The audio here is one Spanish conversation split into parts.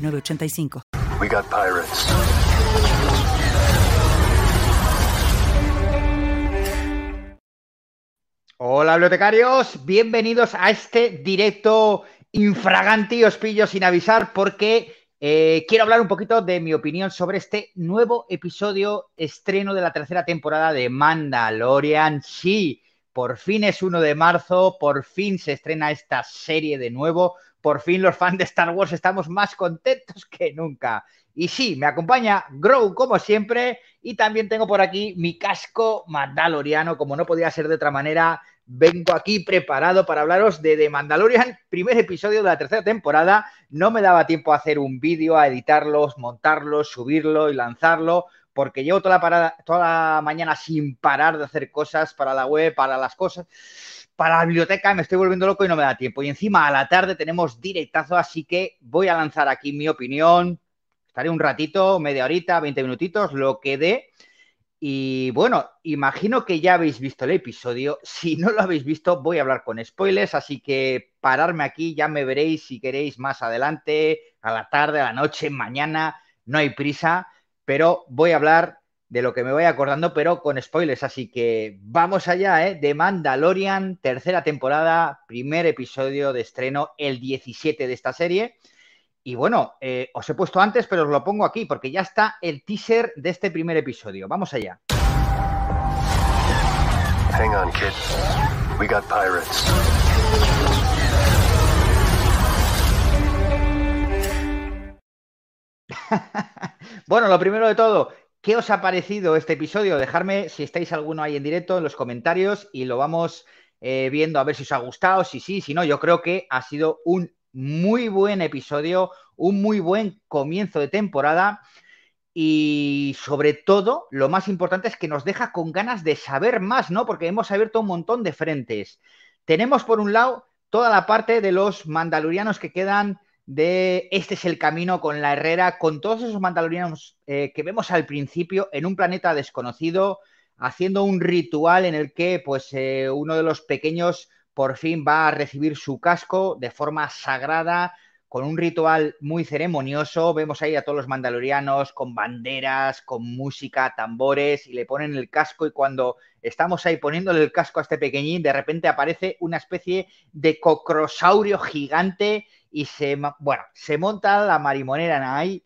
985. We got pirates. Hola bibliotecarios, bienvenidos a este directo infragante y os pillo sin avisar porque eh, quiero hablar un poquito de mi opinión sobre este nuevo episodio estreno de la tercera temporada de Mandalorian. Sí, por fin es 1 de marzo, por fin se estrena esta serie de nuevo, por fin los fans de Star Wars estamos más contentos que nunca. Y sí, me acompaña Grow como siempre y también tengo por aquí mi casco mandaloriano, como no podía ser de otra manera. Vengo aquí preparado para hablaros de The Mandalorian, primer episodio de la tercera temporada. No me daba tiempo a hacer un vídeo, a editarlos, montarlos, subirlo y lanzarlo, porque llevo toda la, parada, toda la mañana sin parar de hacer cosas para la web, para las cosas para la biblioteca, me estoy volviendo loco y no me da tiempo. Y encima a la tarde tenemos directazo, así que voy a lanzar aquí mi opinión. Estaré un ratito, media horita, 20 minutitos, lo que dé. Y bueno, imagino que ya habéis visto el episodio. Si no lo habéis visto, voy a hablar con spoilers, así que pararme aquí, ya me veréis si queréis más adelante, a la tarde, a la noche, mañana, no hay prisa, pero voy a hablar de lo que me voy acordando, pero con spoilers. Así que vamos allá, ¿eh? De Mandalorian, tercera temporada, primer episodio de estreno, el 17 de esta serie. Y bueno, eh, os he puesto antes, pero os lo pongo aquí porque ya está el teaser de este primer episodio. Vamos allá. Hang on, kid. We got pirates. bueno, lo primero de todo, ¿Qué os ha parecido este episodio? Dejadme si estáis alguno ahí en directo en los comentarios y lo vamos eh, viendo a ver si os ha gustado, si sí, si no. Yo creo que ha sido un muy buen episodio, un muy buen comienzo de temporada y sobre todo lo más importante es que nos deja con ganas de saber más, ¿no? Porque hemos abierto un montón de frentes. Tenemos por un lado toda la parte de los mandalorianos que quedan de este es el camino con la Herrera, con todos esos mandalorianos eh, que vemos al principio en un planeta desconocido, haciendo un ritual en el que pues eh, uno de los pequeños por fin va a recibir su casco de forma sagrada, con un ritual muy ceremonioso. Vemos ahí a todos los mandalorianos con banderas, con música, tambores, y le ponen el casco y cuando estamos ahí poniéndole el casco a este pequeñín, de repente aparece una especie de cocrosaurio gigante y se, bueno, se monta la marimonera ahí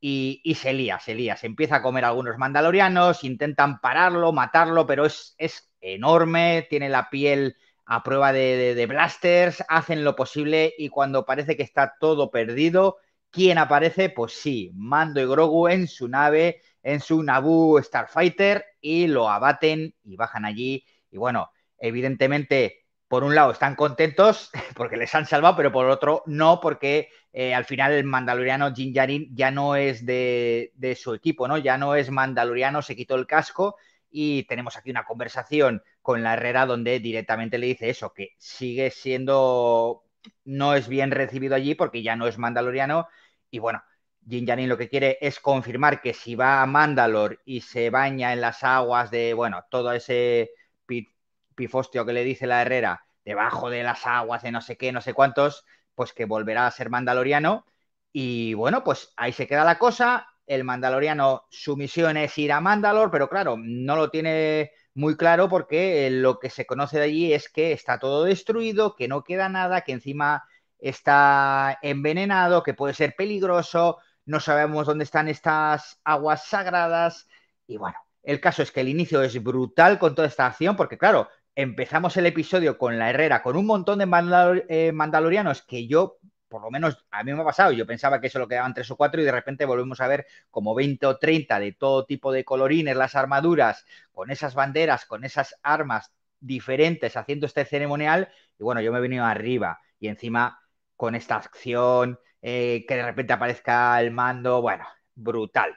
y, y, se lía, se lía, se empieza a comer algunos mandalorianos, intentan pararlo, matarlo, pero es, es enorme, tiene la piel a prueba de, de, blasters, hacen lo posible y cuando parece que está todo perdido, ¿quién aparece? Pues sí, Mando y Grogu en su nave, en su Naboo Starfighter y lo abaten y bajan allí y bueno, evidentemente por un lado están contentos porque les han salvado, pero por otro no, porque eh, al final el mandaloriano Jin Yarin ya no es de, su equipo, ¿no? Ya no es mandaloriano, se quitó el casco y tenemos aquí una conversación con la Herrera donde directamente le dice eso, que sigue siendo, no es bien recibido allí porque ya no es mandaloriano y bueno, Jin Yarin lo que quiere es confirmar que si va a Mandalor y se baña en las aguas de, bueno, todo ese pifostio que le dice la Herrera debajo de las aguas de no sé qué, no sé cuántos, pues que volverá a ser mandaloriano. Y bueno, pues ahí se queda la cosa. El mandaloriano, su misión es ir a Mandalor, pero claro, no lo tiene muy claro porque lo que se conoce de allí es que está todo destruido, que no queda nada, que encima está envenenado, que puede ser peligroso, no sabemos dónde están estas aguas sagradas. Y bueno, el caso es que el inicio es brutal con toda esta acción, porque claro, empezamos el episodio con la Herrera, con un montón de eh, mandalorianos que yo, por lo menos a mí me ha pasado, yo pensaba que solo quedaban tres o cuatro y de repente volvemos a ver como 20 o 30 de todo tipo de colorines, las armaduras, con esas banderas, con esas armas diferentes haciendo este ceremonial. Y bueno, yo me he venido arriba y encima con esta acción eh, que de repente aparezca el mando, bueno, brutal.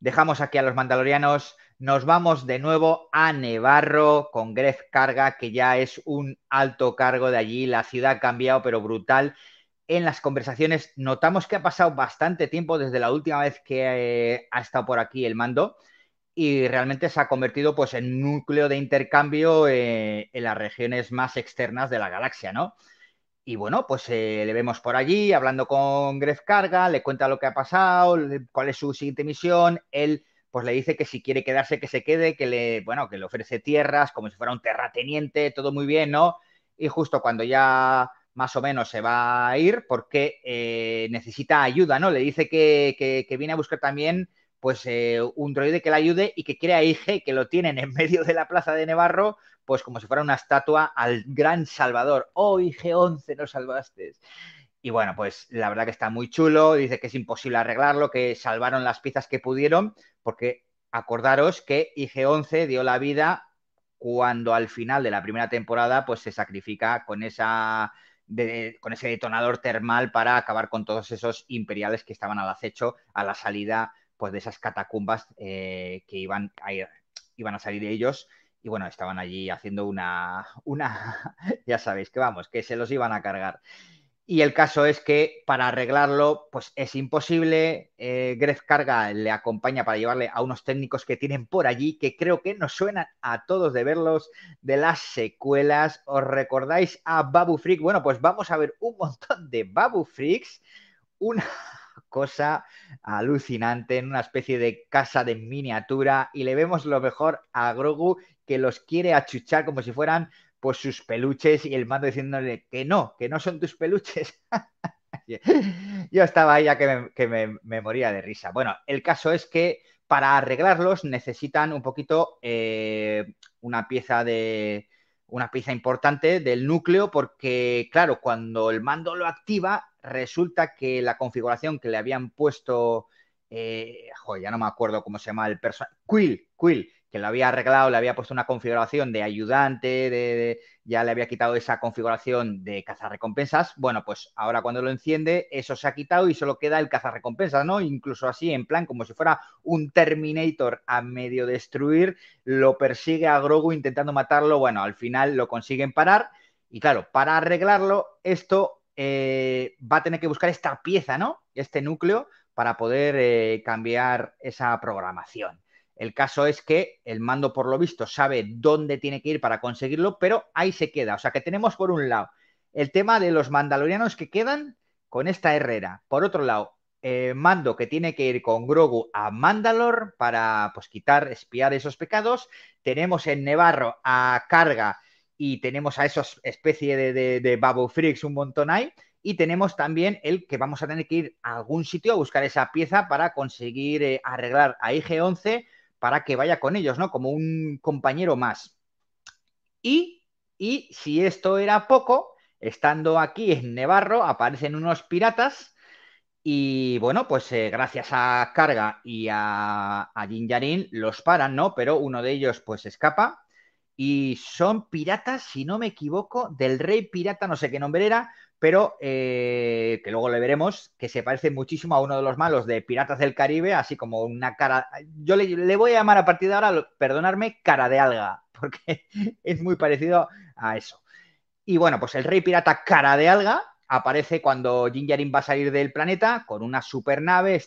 Dejamos aquí a los mandalorianos, nos vamos de nuevo a Nevarro con Gref Carga, que ya es un alto cargo de allí, la ciudad ha cambiado, pero brutal. En las conversaciones notamos que ha pasado bastante tiempo desde la última vez que eh, ha estado por aquí el mando y realmente se ha convertido pues en núcleo de intercambio eh, en las regiones más externas de la galaxia, ¿no? Y bueno, pues eh, le vemos por allí hablando con Gref Carga, le cuenta lo que ha pasado, cuál es su siguiente misión, él pues le dice que si quiere quedarse que se quede, que le, bueno, que le ofrece tierras como si fuera un terrateniente, todo muy bien, ¿no? Y justo cuando ya más o menos se va a ir porque eh, necesita ayuda, ¿no? Le dice que, que, viene a buscar también pues eh, un droide que le ayude y que quiere a IG, que lo tienen en medio de la plaza de Nevarro, pues como si fuera una estatua al gran Salvador. ¡Oh, IG-11, no salvaste! Y bueno, pues la verdad que está muy chulo, dice que es imposible arreglarlo, que salvaron las piezas que pudieron, porque acordaros que IG-11 dio la vida cuando al final de la primera temporada pues se sacrifica con esa con ese detonador termal para acabar con todos esos imperiales que estaban al acecho a la salida pues de esas catacumbas eh, que iban a, iban a salir de ellos y bueno, estaban allí haciendo una, una, ya sabéis que vamos, que se los iban a cargar. Y el caso es que para arreglarlo, pues es imposible. Eh, Gref Carga le acompaña para llevarle a unos técnicos que tienen por allí, que creo que nos suenan a todos de verlos de las secuelas. ¿Os recordáis a Babu Freak? Bueno, pues vamos a ver un montón de Babu Freaks. Una cosa alucinante en una especie de casa de miniatura y le vemos lo mejor a Grogu que los quiere achuchar como si fueran pues sus peluches y el mando diciéndole que no, que no son tus peluches. Yo estaba ahí ya que, me, moría de risa. Bueno, el caso es que para arreglarlos necesitan un poquito eh, una pieza de una pieza importante del núcleo porque, claro, cuando el mando lo activa, resulta que la configuración que le habían puesto, eh, ya no me acuerdo cómo se llama el personaje, Quill, Quill, que lo había arreglado, le había puesto una configuración de ayudante, de, ya le había quitado esa configuración de cazarrecompensas. Bueno, pues ahora cuando lo enciende, eso se ha quitado y solo queda el cazarrecompensas, ¿no? Incluso así, en plan, como si fuera un Terminator a medio destruir, lo persigue a Grogu intentando matarlo. Bueno, al final lo consiguen parar. Y claro, para arreglarlo, esto eh, va a tener que buscar esta pieza, ¿no? Este núcleo para poder eh, cambiar esa programación. El caso es que el mando, por lo visto, sabe dónde tiene que ir para conseguirlo, pero ahí se queda. O sea que tenemos por un lado el tema de los mandalorianos que quedan con esta Herrera. Por otro lado, eh, Mando que tiene que ir con Grogu a Mandalor para pues, quitar, espiar esos pecados. Tenemos en Nevarro a Carga y tenemos a esos especie de, de, Babu Freaks un montón ahí. Y tenemos también el que vamos a tener que ir a algún sitio a buscar esa pieza para conseguir eh, arreglar a IG-11 para que vaya con ellos, ¿no? Como un compañero más. Y, y si esto era poco, estando aquí en Nevarro, aparecen unos piratas y bueno, pues eh, gracias a Carga y a, a los paran, ¿no? Pero uno de ellos pues escapa y son piratas, si no me equivoco, del rey pirata, no sé qué nombre era, pero eh, que luego le veremos, que se parece muchísimo a uno de los malos de Piratas del Caribe, así como una cara, yo le, voy a llamar a partir de ahora, perdonarme, cara de alga, porque es muy parecido a eso. Y bueno, pues el rey pirata cara de alga aparece cuando Jinjarin va a salir del planeta con una supernave,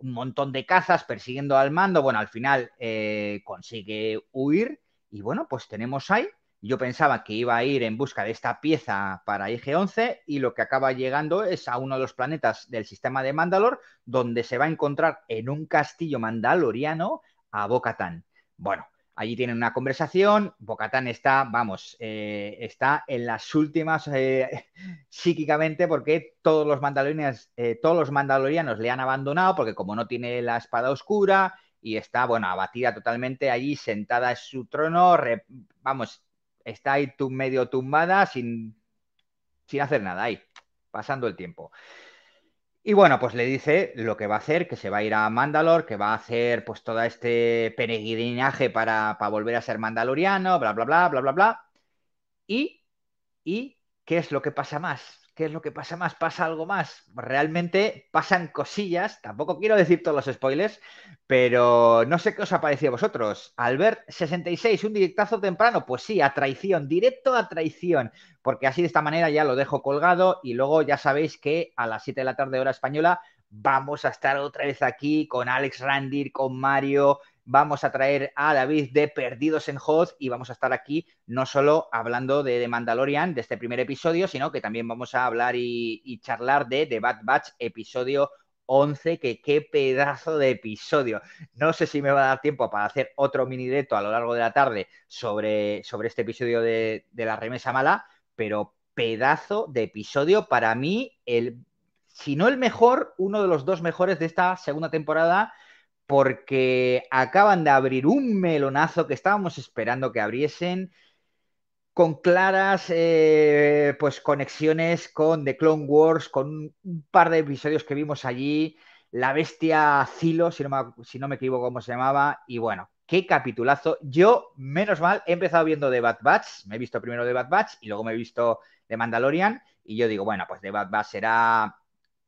un montón de cazas persiguiendo al mando, bueno, al final eh, consigue huir y bueno, pues tenemos ahí yo pensaba que iba a ir en busca de esta pieza para IG-11 y lo que acaba llegando es a uno de los planetas del sistema de Mandalor, donde se va a encontrar en un castillo mandaloriano a Bocatán. Bueno, allí tienen una conversación. Bocatán está, vamos, eh, está en las últimas eh, psíquicamente porque todos los mandalorianos, eh, todos los mandalorianos le han abandonado porque como no tiene la espada oscura y está, bueno, abatida totalmente allí, sentada en su trono, vamos, está ahí medio tumbada sin, sin hacer nada, ahí, pasando el tiempo. Y bueno, pues le dice lo que va a hacer, que se va a ir a Mandalor, que va a hacer pues todo este peregrinaje para, para volver a ser mandaloriano, bla, bla, bla, bla, bla, bla. Y, y, ¿qué es lo que pasa más? ¿Qué es lo que pasa más? ¿Pasa algo más? Realmente pasan cosillas, tampoco quiero decir todos los spoilers, pero no sé qué os ha parecido a vosotros. Albert 66, un directazo temprano, pues sí, a traición, directo a traición, porque así de esta manera ya lo dejo colgado y luego ya sabéis que a las 7 de la tarde hora española vamos a estar otra vez aquí con Alex Randir, con Mario, vamos a traer a David de Perdidos en Hoz y vamos a estar aquí no solo hablando de The Mandalorian, de este primer episodio, sino que también vamos a hablar y, charlar de The Bad Batch, episodio 11, que qué pedazo de episodio. No sé si me va a dar tiempo para hacer otro mini directo a lo largo de la tarde sobre, sobre este episodio de, de la remesa mala, pero pedazo de episodio para mí, el, si no el mejor, uno de los dos mejores de esta segunda temporada porque acaban de abrir un melonazo que estábamos esperando que abriesen con claras eh, pues conexiones con The Clone Wars, con un par de episodios que vimos allí, la bestia Zilo, si no me, si no me equivoco cómo se llamaba, y bueno, qué capitulazo. Yo, menos mal, he empezado viendo The Bad Batch, me he visto primero The Bad Batch y luego me he visto The Mandalorian, y yo digo, bueno, pues The Bad Batch será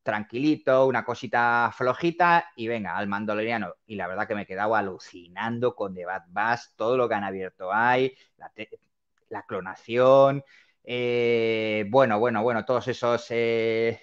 tranquilito, una cosita flojita y venga, al mandaloriano. Y la verdad que me he quedado alucinando con The Bad Bass, todo lo que han abierto ahí, la, clonación, eh, bueno, bueno, bueno, todos esos eh,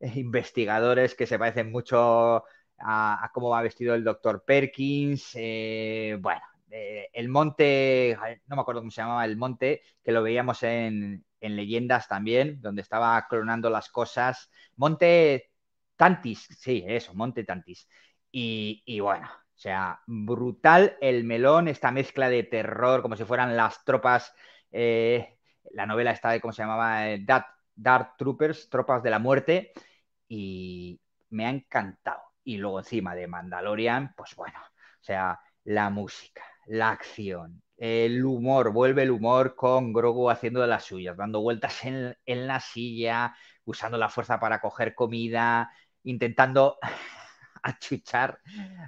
investigadores que se parecen mucho a, cómo va vestido el doctor Perkins, eh, bueno, el monte, no me acuerdo cómo se llamaba el monte, que lo veíamos en, en leyendas también, donde estaba clonando las cosas. Monte Tantis, sí, eso, Monte Tantis. Y, bueno, o sea, brutal el melón, esta mezcla de terror, como si fueran las tropas, eh, la novela está de, ¿cómo se llamaba? Eh, Dark, Troopers, Tropas de la Muerte, y me ha encantado. Y luego encima de Mandalorian, pues bueno, o sea, la música, la acción, el humor, vuelve el humor con Grogu haciendo de las suyas, dando vueltas en, la silla, usando la fuerza para coger comida, intentando achuchar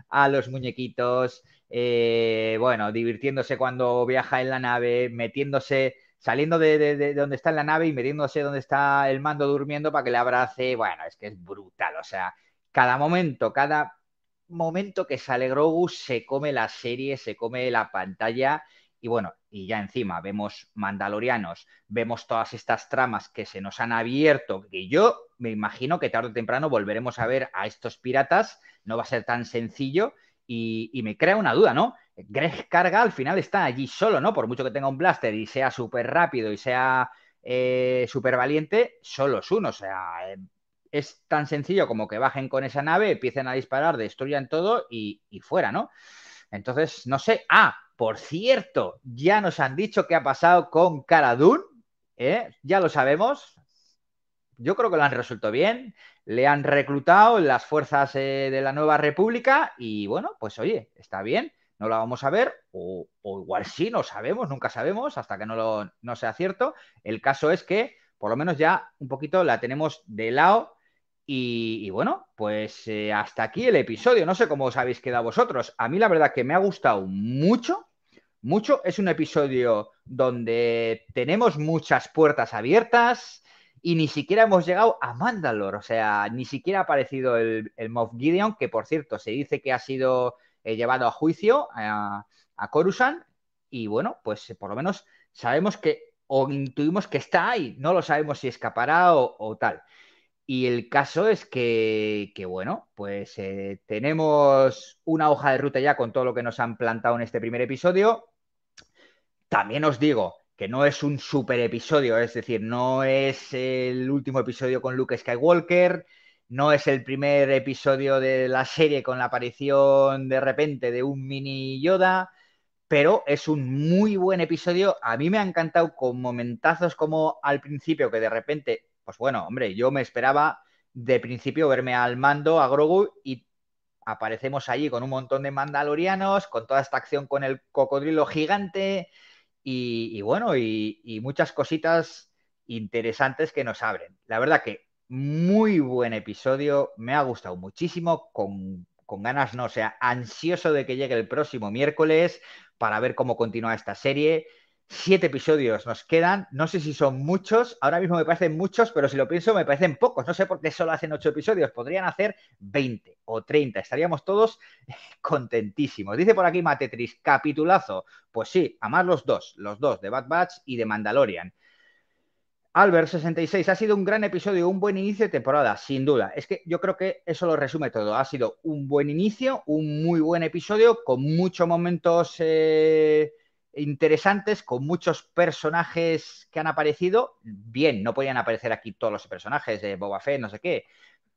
a los muñequitos, eh, bueno, divirtiéndose cuando viaja en la nave, metiéndose, saliendo de, donde está en la nave y metiéndose donde está el mando durmiendo para que le abrace, bueno, es que es brutal, o sea, cada momento, cada momento que sale Grogu se come la serie, se come la pantalla y bueno, y ya encima vemos Mandalorianos, vemos todas estas tramas que se nos han abierto, que yo me imagino que tarde o temprano volveremos a ver a estos piratas, no va a ser tan sencillo y, me crea una duda, ¿no? Greg Carga al final está allí solo, ¿no? Por mucho que tenga un blaster y sea súper rápido y sea eh, súper valiente, solo es uno, o sea, es tan sencillo como que bajen con esa nave, empiecen a disparar, destruyan todo y, fuera, ¿no? Entonces, no sé. Ah, por cierto, ya nos han dicho qué ha pasado con Cara ¿eh? Ya lo sabemos. Yo creo que lo han resuelto bien. Le han reclutado las fuerzas eh, de la nueva república y bueno, pues oye, está bien. No la vamos a ver, o, igual sí, no sabemos, nunca sabemos, hasta que no, lo, no sea cierto. El caso es que por lo menos ya un poquito la tenemos de lado y, bueno, pues eh, hasta aquí el episodio. No sé cómo os habéis quedado vosotros. A mí la verdad que me ha gustado mucho mucho. Es un episodio donde tenemos muchas puertas abiertas y ni siquiera hemos llegado a Mandalore. O sea, ni siquiera ha aparecido el, el Moff Gideon, que por cierto se dice que ha sido eh, llevado a juicio a, a Coruscant. Y bueno, pues por lo menos sabemos que, o intuimos que está ahí. No lo sabemos si escapará o, tal. Y el caso es que, bueno, pues eh, tenemos una hoja de ruta ya con todo lo que nos han plantado en este primer episodio. También os digo que no es un super episodio, es decir, no es el último episodio con Luke Skywalker, no es el primer episodio de la serie con la aparición de repente de un mini Yoda, pero es un muy buen episodio. A mí me ha encantado con momentazos como al principio, que de repente, pues bueno, hombre, yo me esperaba de principio verme al mando, a Grogu, y aparecemos allí con un montón de mandalorianos, con toda esta acción con el cocodrilo gigante, y, bueno, y, muchas cositas interesantes que nos abren. La verdad que muy buen episodio, me ha gustado muchísimo, con, ganas, no, o sea, ansioso de que llegue el próximo miércoles para ver cómo continúa esta serie. Siete episodios nos quedan. No sé si son muchos. Ahora mismo me parecen muchos, pero si lo pienso, me parecen pocos. No sé por qué solo hacen ocho episodios. Podrían hacer 20 o 30. Estaríamos todos contentísimos. Dice por aquí Matetris, capitulazo. Pues sí, a más los dos. Los dos, de Bad Batch y de Mandalorian. Albert66, ha sido un gran episodio, un buen inicio de temporada, sin duda. Es que yo creo que eso lo resume todo. Ha sido un buen inicio, un muy buen episodio, con muchos momentos eh, interesantes, con muchos personajes que han aparecido. Bien, no podían aparecer aquí todos los personajes de Boba Fett, no sé qué,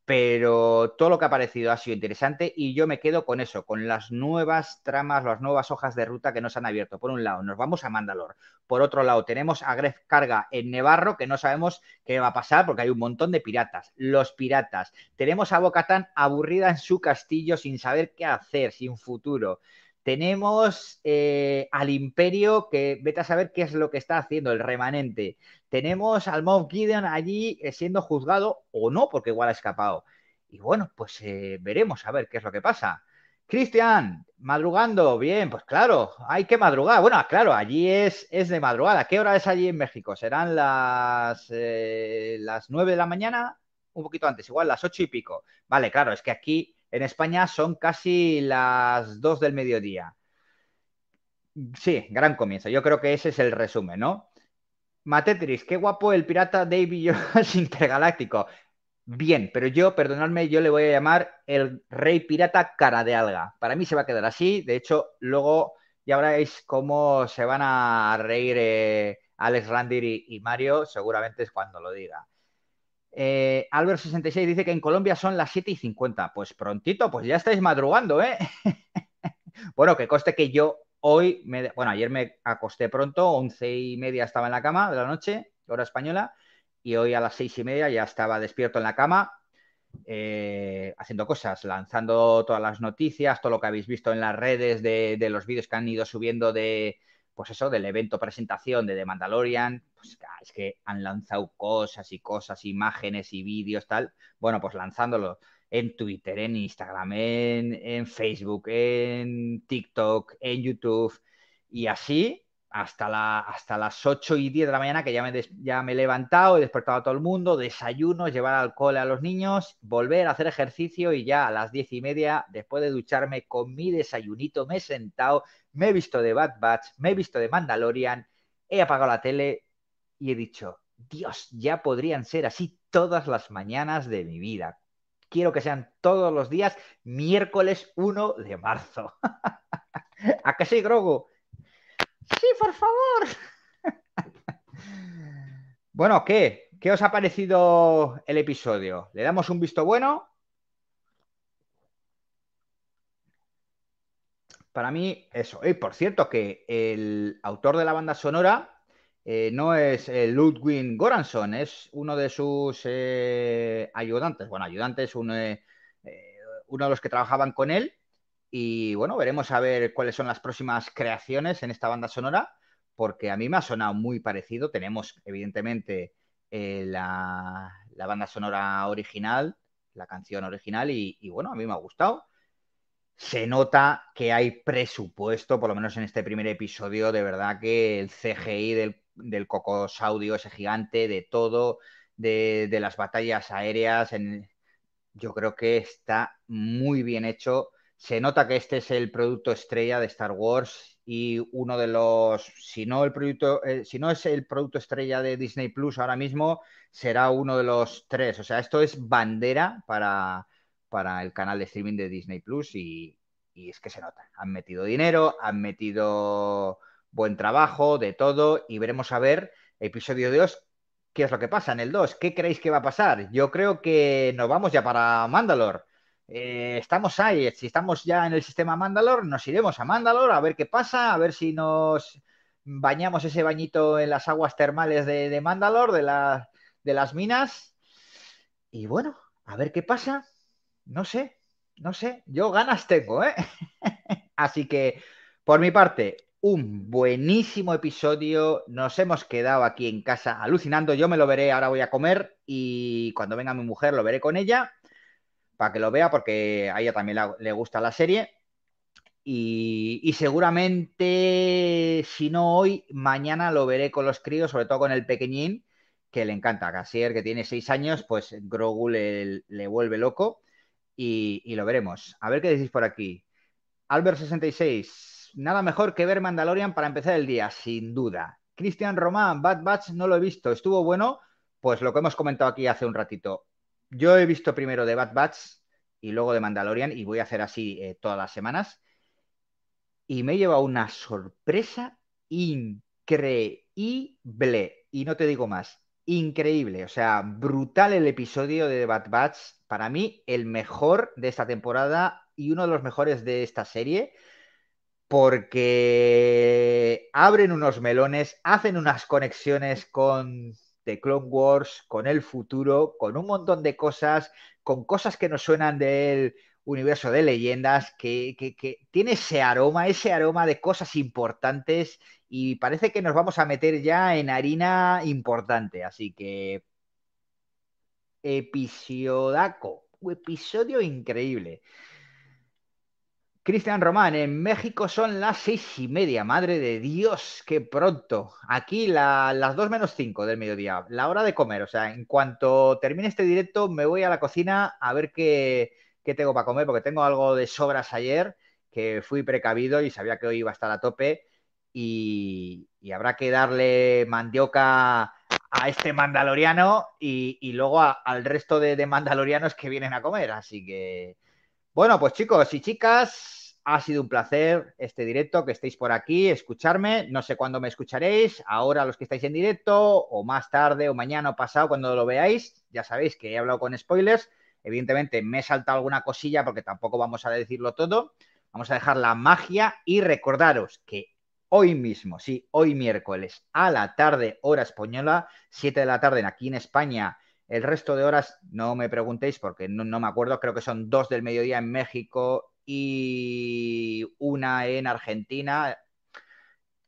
pero todo lo que ha aparecido ha sido interesante y yo me quedo con eso, con las nuevas tramas, las nuevas hojas de ruta que nos han abierto. Por un lado, nos vamos a Mandalor. Por otro lado, tenemos a Gref Carga en Nevarro, que no sabemos qué va a pasar porque hay un montón de piratas. Los piratas. Tenemos a Bocatán aburrida en su castillo sin saber qué hacer, sin futuro. Tenemos eh, al Imperio, que vete a saber qué es lo que está haciendo, el remanente. Tenemos al Moff Gideon allí eh, siendo juzgado o no, porque igual ha escapado. Y bueno, pues eh, veremos a ver qué es lo que pasa. Cristian, madrugando, bien, pues claro, hay que madrugar. Bueno, claro, allí es, es de madrugada. ¿Qué hora es allí en México? ¿Serán las, las 9 de la mañana? Un poquito antes, igual las ocho y pico. Vale, claro, es que aquí en España son casi las 2 del mediodía. Sí, gran comienzo. Yo creo que ese es el resumen, ¿no? Matetris, qué guapo el pirata Davy Jones intergaláctico. Bien, pero yo, perdonadme, yo le voy a llamar el rey pirata cara de alga. Para mí se va a quedar así. De hecho, luego ya veréis cómo se van a reír eh, Alex Randir y Mario, seguramente es cuando lo diga. Eh, Albert66 dice que en Colombia son las 7 y 50. Pues prontito, pues ya estáis madrugando, ¿eh? bueno, que coste que yo hoy, me, bueno, ayer me acosté pronto, once y media estaba en la cama de la noche, hora española, y hoy a las seis y media ya estaba despierto en la cama, eh, haciendo cosas, lanzando todas las noticias, todo lo que habéis visto en las redes de, de los vídeos que han ido subiendo de, pues eso, del evento presentación de The Mandalorian, pues es que han lanzado cosas y cosas, imágenes y vídeos, tal. Bueno, pues lanzándolo en Twitter, en Instagram, en, Facebook, en TikTok, en YouTube y así hasta, hasta las 8 y 10 de la mañana que ya me, ya me he levantado, he despertado a todo el mundo, desayuno, llevar alcohol a los niños, volver a hacer ejercicio y ya a las 10 y media, después de ducharme con mi desayunito, me he sentado, me he visto de Bad Batch, me he visto de Mandalorian, he apagado la tele y he dicho, Dios, ya podrían ser así todas las mañanas de mi vida. Quiero que sean todos los días miércoles 1 de marzo. ¿A qué sí, Grogu? Sí, por favor. bueno, ¿qué? ¿Qué os ha parecido el episodio? ¿Le damos un visto bueno? para mí, eso. Y por cierto, que el autor de la banda sonora eh, no es eh, Ludwig Goranson, es uno de sus eh, ayudantes. Bueno, ayudantes, uno de los que trabajaban con él. Y bueno, veremos a ver cuáles son las próximas creaciones en esta banda sonora, porque a mí me ha sonado muy parecido. Tenemos, evidentemente, la, banda sonora original, la canción original, y bueno, a mí me ha gustado se nota que hay presupuesto, por lo menos en este primer episodio, de verdad que el CGI del, del Cocosaudio, ese gigante, de todo, de, las batallas aéreas, yo creo que está muy bien hecho. Se nota que este es el producto estrella de Star Wars y uno de los, si no el producto, eh, si no es el producto estrella de Disney Plus ahora mismo, será uno de los tres. O sea, esto es bandera para, para el canal de streaming de Disney Plus y, es que se nota. Han metido dinero, han metido buen trabajo, de todo, y veremos a ver, episodio 2, qué es lo que pasa en el 2. ¿Qué creéis que va a pasar? Yo creo que nos vamos ya para Mandalore. Eh, estamos ahí, si estamos ya en el sistema Mandalore, nos iremos a Mandalore a ver qué pasa, a ver si nos bañamos ese bañito en las aguas termales de, Mandalore, de, de las minas. Y bueno, a ver qué pasa no sé, no sé, yo ganas tengo, ¿eh? Así que, por mi parte, un buenísimo episodio. Nos hemos quedado aquí en casa alucinando. Yo me lo veré, ahora voy a comer y cuando venga mi mujer lo veré con ella para que lo vea porque a ella también le gusta la serie. Y, seguramente, si no hoy, mañana lo veré con los críos, sobre todo con el pequeñín, que le encanta. Casier, que tiene seis años, pues Grogu le, vuelve loco y, y, lo veremos. A ver qué decís por aquí. Albert66, nada mejor que ver Mandalorian para empezar el día, sin duda. Cristian Román, Bad Batch no lo he visto, estuvo bueno, pues lo que hemos comentado aquí hace un ratito. Yo he visto primero de Bad Batch y luego de Mandalorian y voy a hacer así eh, todas las semanas y me lleva una sorpresa increíble. Y no te digo más, increíble. O sea, brutal el episodio de The Bad Batch. Para mí, el mejor de esta temporada y uno de los mejores de esta serie. Porque abren unos melones, hacen unas conexiones con The Clone Wars, con el futuro, con un montón de cosas, con cosas que nos suenan del universo de leyendas que, tiene ese aroma, ese aroma de cosas importantes y parece que nos vamos a meter ya en harina importante. Así que episodaco, episodio increíble. Cristian Román, en México son las seis y media. Madre de Dios, qué pronto. Aquí las dos menos cinco del mediodía, la hora de comer. O sea, en cuanto termine este directo, me voy a la cocina a ver qué, tengo para comer, porque tengo algo de sobras ayer, que fui precavido y sabía que hoy iba a estar a tope. Y, habrá que darle mandioca a este mandaloriano y, luego al resto de, mandalorianos que vienen a comer. Así que, bueno, pues chicos y chicas, ha sido un placer este directo, que estéis por aquí, escucharme. No sé cuándo me escucharéis, ahora los que estáis en directo, o más tarde, o mañana o pasado, cuando lo veáis. Ya sabéis que he hablado con spoilers. Evidentemente me he saltado alguna cosilla porque tampoco vamos a decirlo todo. Vamos a dejar la magia y recordaros que hoy mismo, sí, hoy miércoles a la tarde, hora española, 7 de la tarde aquí en España. El resto de horas no me preguntéis porque no, me acuerdo, creo que son dos del mediodía en México y una en Argentina.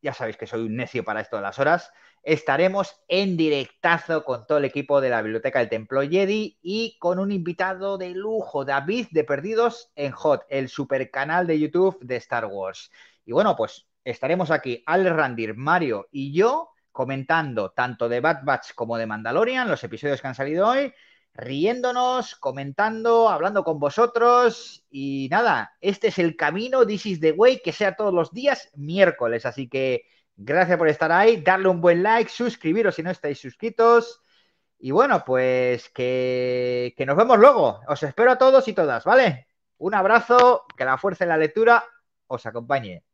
Ya sabéis que soy un necio para esto de las horas estaremos en directazo con todo el equipo de la Biblioteca del Templo Jedi y con un invitado de lujo, David de Perdidos en Hot, el super canal de YouTube de Star Wars. Y bueno, pues estaremos aquí, Al Randir, Mario y yo comentando tanto de Bad Batch como de Mandalorian, los episodios que han salido hoy, riéndonos, comentando, hablando con vosotros y nada, este es el camino, this is the way, que sea todos los días miércoles, así que Gracias por estar ahí, darle un buen like, suscribiros si no estáis suscritos. Y bueno, pues que, que nos vemos luego. Os espero a todos y todas, ¿vale? Un abrazo, que la fuerza en la lectura os acompañe.